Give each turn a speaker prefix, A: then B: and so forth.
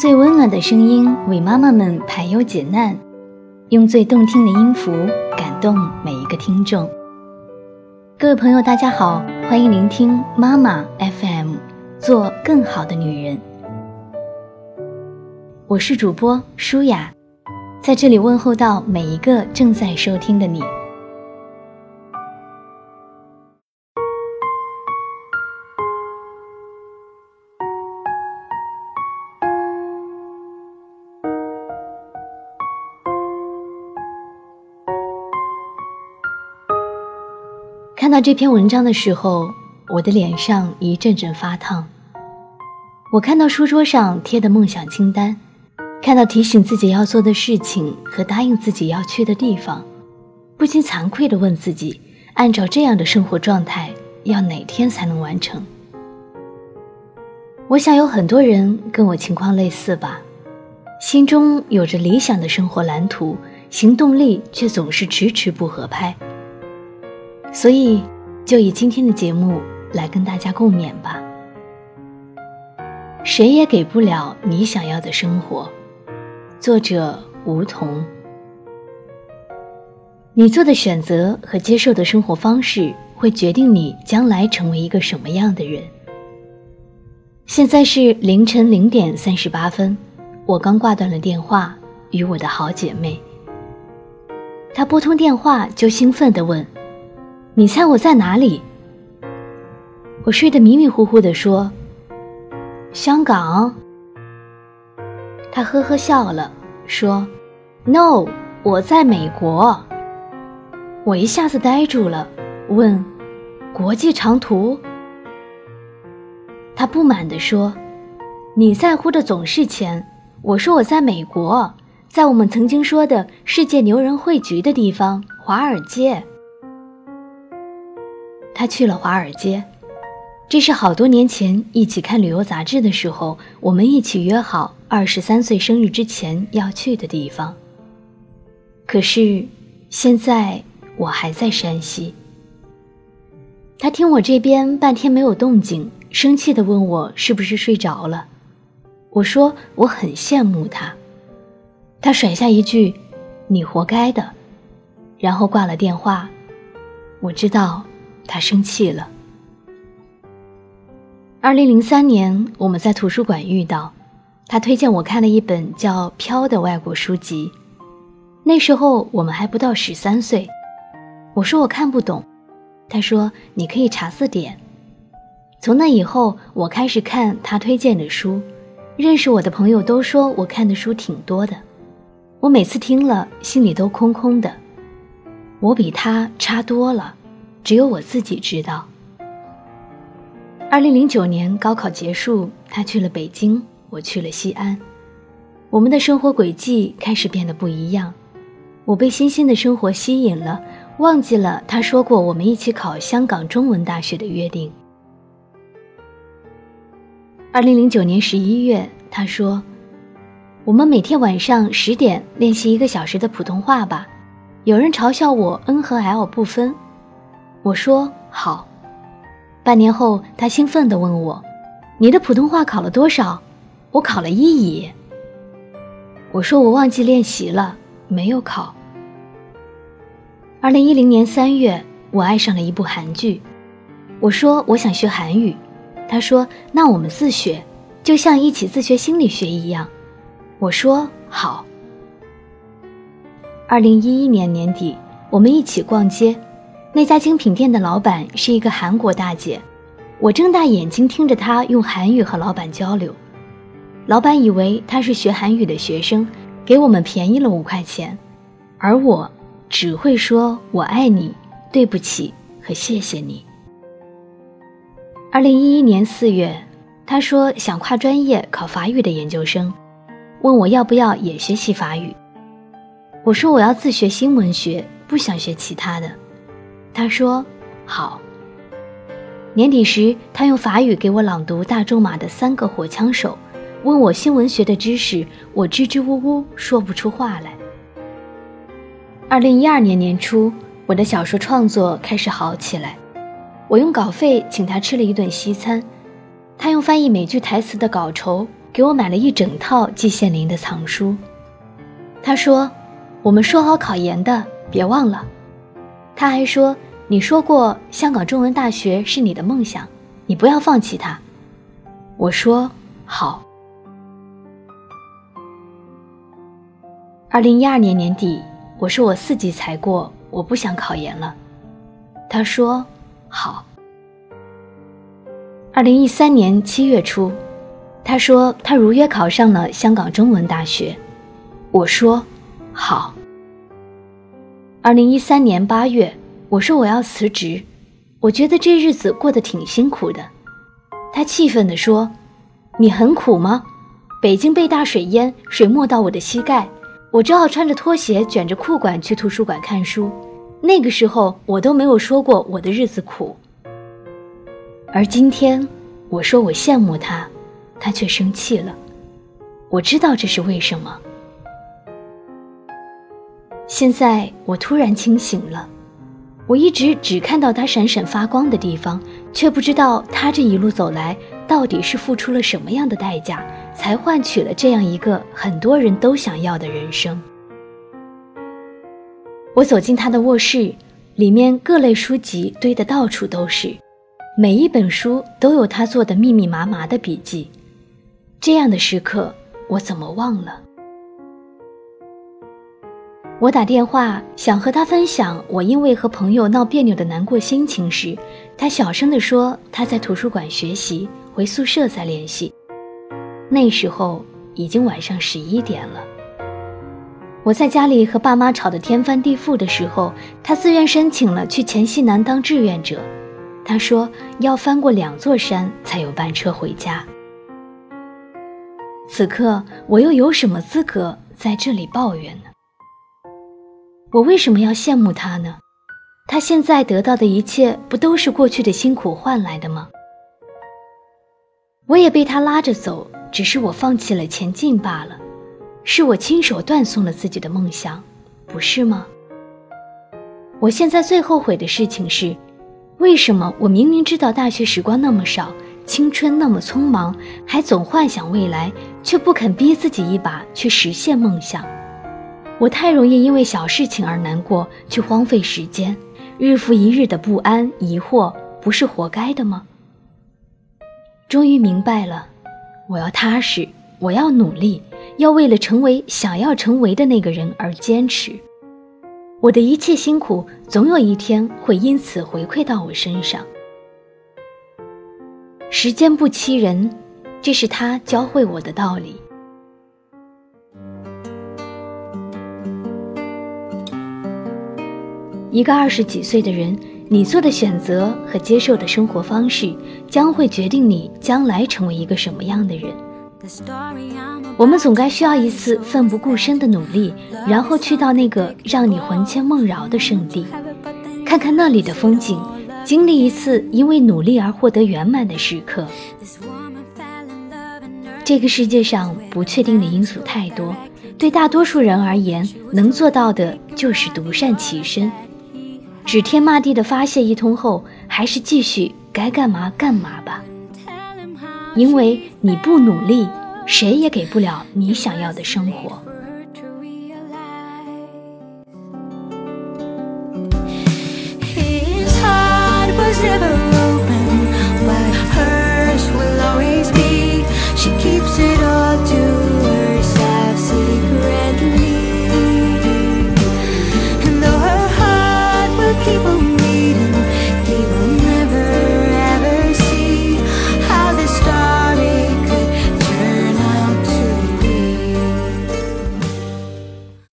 A: 最温暖的声音为妈妈们排忧解难，用最动听的音符感动每一个听众。各位朋友，大家好，欢迎聆听妈妈 FM，做更好的女人。我是主播舒雅，在这里问候到每一个正在收听的你。看到这篇文章的时候，我的脸上一阵阵发烫。我看到书桌上贴的梦想清单，看到提醒自己要做的事情和答应自己要去的地方，不禁惭愧地问自己：按照这样的生活状态，要哪天才能完成？我想有很多人跟我情况类似吧，心中有着理想的生活蓝图，行动力却总是迟迟不合拍。所以，就以今天的节目来跟大家共勉吧。谁也给不了你想要的生活。作者：梧桐。你做的选择和接受的生活方式，会决定你将来成为一个什么样的人。现在是凌晨零点三十八分，我刚挂断了电话，与我的好姐妹。她拨通电话就兴奋地问。你猜我在哪里？我睡得迷迷糊糊的说：“香港。”他呵呵笑了，说：“No，我在美国。”我一下子呆住了，问：“国际长途？”他不满地说：“你在乎的总是钱。”我说：“我在美国，在我们曾经说的世界牛人汇聚的地方——华尔街。”他去了华尔街，这是好多年前一起看旅游杂志的时候，我们一起约好二十三岁生日之前要去的地方。可是现在我还在山西。他听我这边半天没有动静，生气地问我是不是睡着了。我说我很羡慕他。他甩下一句：“你活该的。”然后挂了电话。我知道。他生气了。二零零三年，我们在图书馆遇到，他推荐我看了一本叫《飘》的外国书籍。那时候我们还不到十三岁，我说我看不懂，他说你可以查字典。从那以后，我开始看他推荐的书，认识我的朋友都说我看的书挺多的，我每次听了心里都空空的，我比他差多了。只有我自己知道。二零零九年高考结束，他去了北京，我去了西安，我们的生活轨迹开始变得不一样。我被新兴的生活吸引了，忘记了他说过我们一起考香港中文大学的约定。二零零九年十一月，他说：“我们每天晚上十点练习一个小时的普通话吧。”有人嘲笑我 N 和 L 不分。我说好，半年后，他兴奋地问我：“你的普通话考了多少？”我考了一乙。我说我忘记练习了，没有考。二零一零年三月，我爱上了一部韩剧。我说我想学韩语，他说那我们自学，就像一起自学心理学一样。我说好。二零一一年年底，我们一起逛街。那家精品店的老板是一个韩国大姐，我睁大眼睛听着她用韩语和老板交流。老板以为她是学韩语的学生，给我们便宜了五块钱，而我只会说“我爱你”“对不起”和“谢谢你”。二零一一年四月，他说想跨专业考法语的研究生，问我要不要也学习法语。我说我要自学新闻学，不想学其他的。他说：“好。”年底时，他用法语给我朗读大仲马的《三个火枪手》，问我新闻学的知识，我支支吾吾说不出话来。二零一二年年初，我的小说创作开始好起来，我用稿费请他吃了一顿西餐，他用翻译美剧台词的稿酬给我买了一整套季羡林的藏书。他说：“我们说好考研的，别忘了。”他还说：“你说过香港中文大学是你的梦想，你不要放弃它。”我说：“好。”二零一二年年底，我说我四级才过，我不想考研了。他说：“好。”二零一三年七月初，他说他如约考上了香港中文大学。我说：“好。”二零一三年八月，我说我要辞职，我觉得这日子过得挺辛苦的。他气愤地说：“你很苦吗？北京被大水淹，水没到我的膝盖，我只好穿着拖鞋卷着裤管去图书馆看书。那个时候我都没有说过我的日子苦。”而今天，我说我羡慕他，他却生气了。我知道这是为什么。现在我突然清醒了，我一直只看到他闪闪发光的地方，却不知道他这一路走来到底是付出了什么样的代价，才换取了这样一个很多人都想要的人生。我走进他的卧室，里面各类书籍堆得到处都是。每一本书都有他做的密密麻麻的笔记，这样的时刻我怎么忘了？我打电话想和他分享我因为和朋友闹别扭的难过心情时，他小声地说他在图书馆学习，回宿舍再联系。那时候已经晚上十一点了。我在家里和爸妈吵得天翻地覆的时候，他自愿申请了去黔西南当志愿者。他说要翻过两座山才有班车回家。此刻我又有什么资格在这里抱怨呢？我为什么要羡慕他呢？他现在得到的一切不都是过去的辛苦换来的吗？我也被他拉着走，只是我放弃了前进罢了，是我亲手断送了自己的梦想，不是吗？我现在最后悔的事情是。为什么我明明知道大学时光那么少，青春那么匆忙，还总幻想未来，却不肯逼自己一把去实现梦想？我太容易因为小事情而难过，去荒废时间，日复一日的不安、疑惑，不是活该的吗？终于明白了，我要踏实，我要努力，要为了成为想要成为的那个人而坚持。我的一切辛苦，总有一天会因此回馈到我身上。时间不欺人，这是他教会我的道理。一个二十几岁的人，你做的选择和接受的生活方式，将会决定你将来成为一个什么样的人。我们总该需要一次奋不顾身的努力，然后去到那个让你魂牵梦绕的圣地，看看那里的风景，经历一次因为努力而获得圆满的时刻。这个世界上不确定的因素太多，对大多数人而言，能做到的就是独善其身，指天骂地的发泄一通后，还是继续该干嘛干嘛吧。因为你不努力，谁也给不了你想要的生活。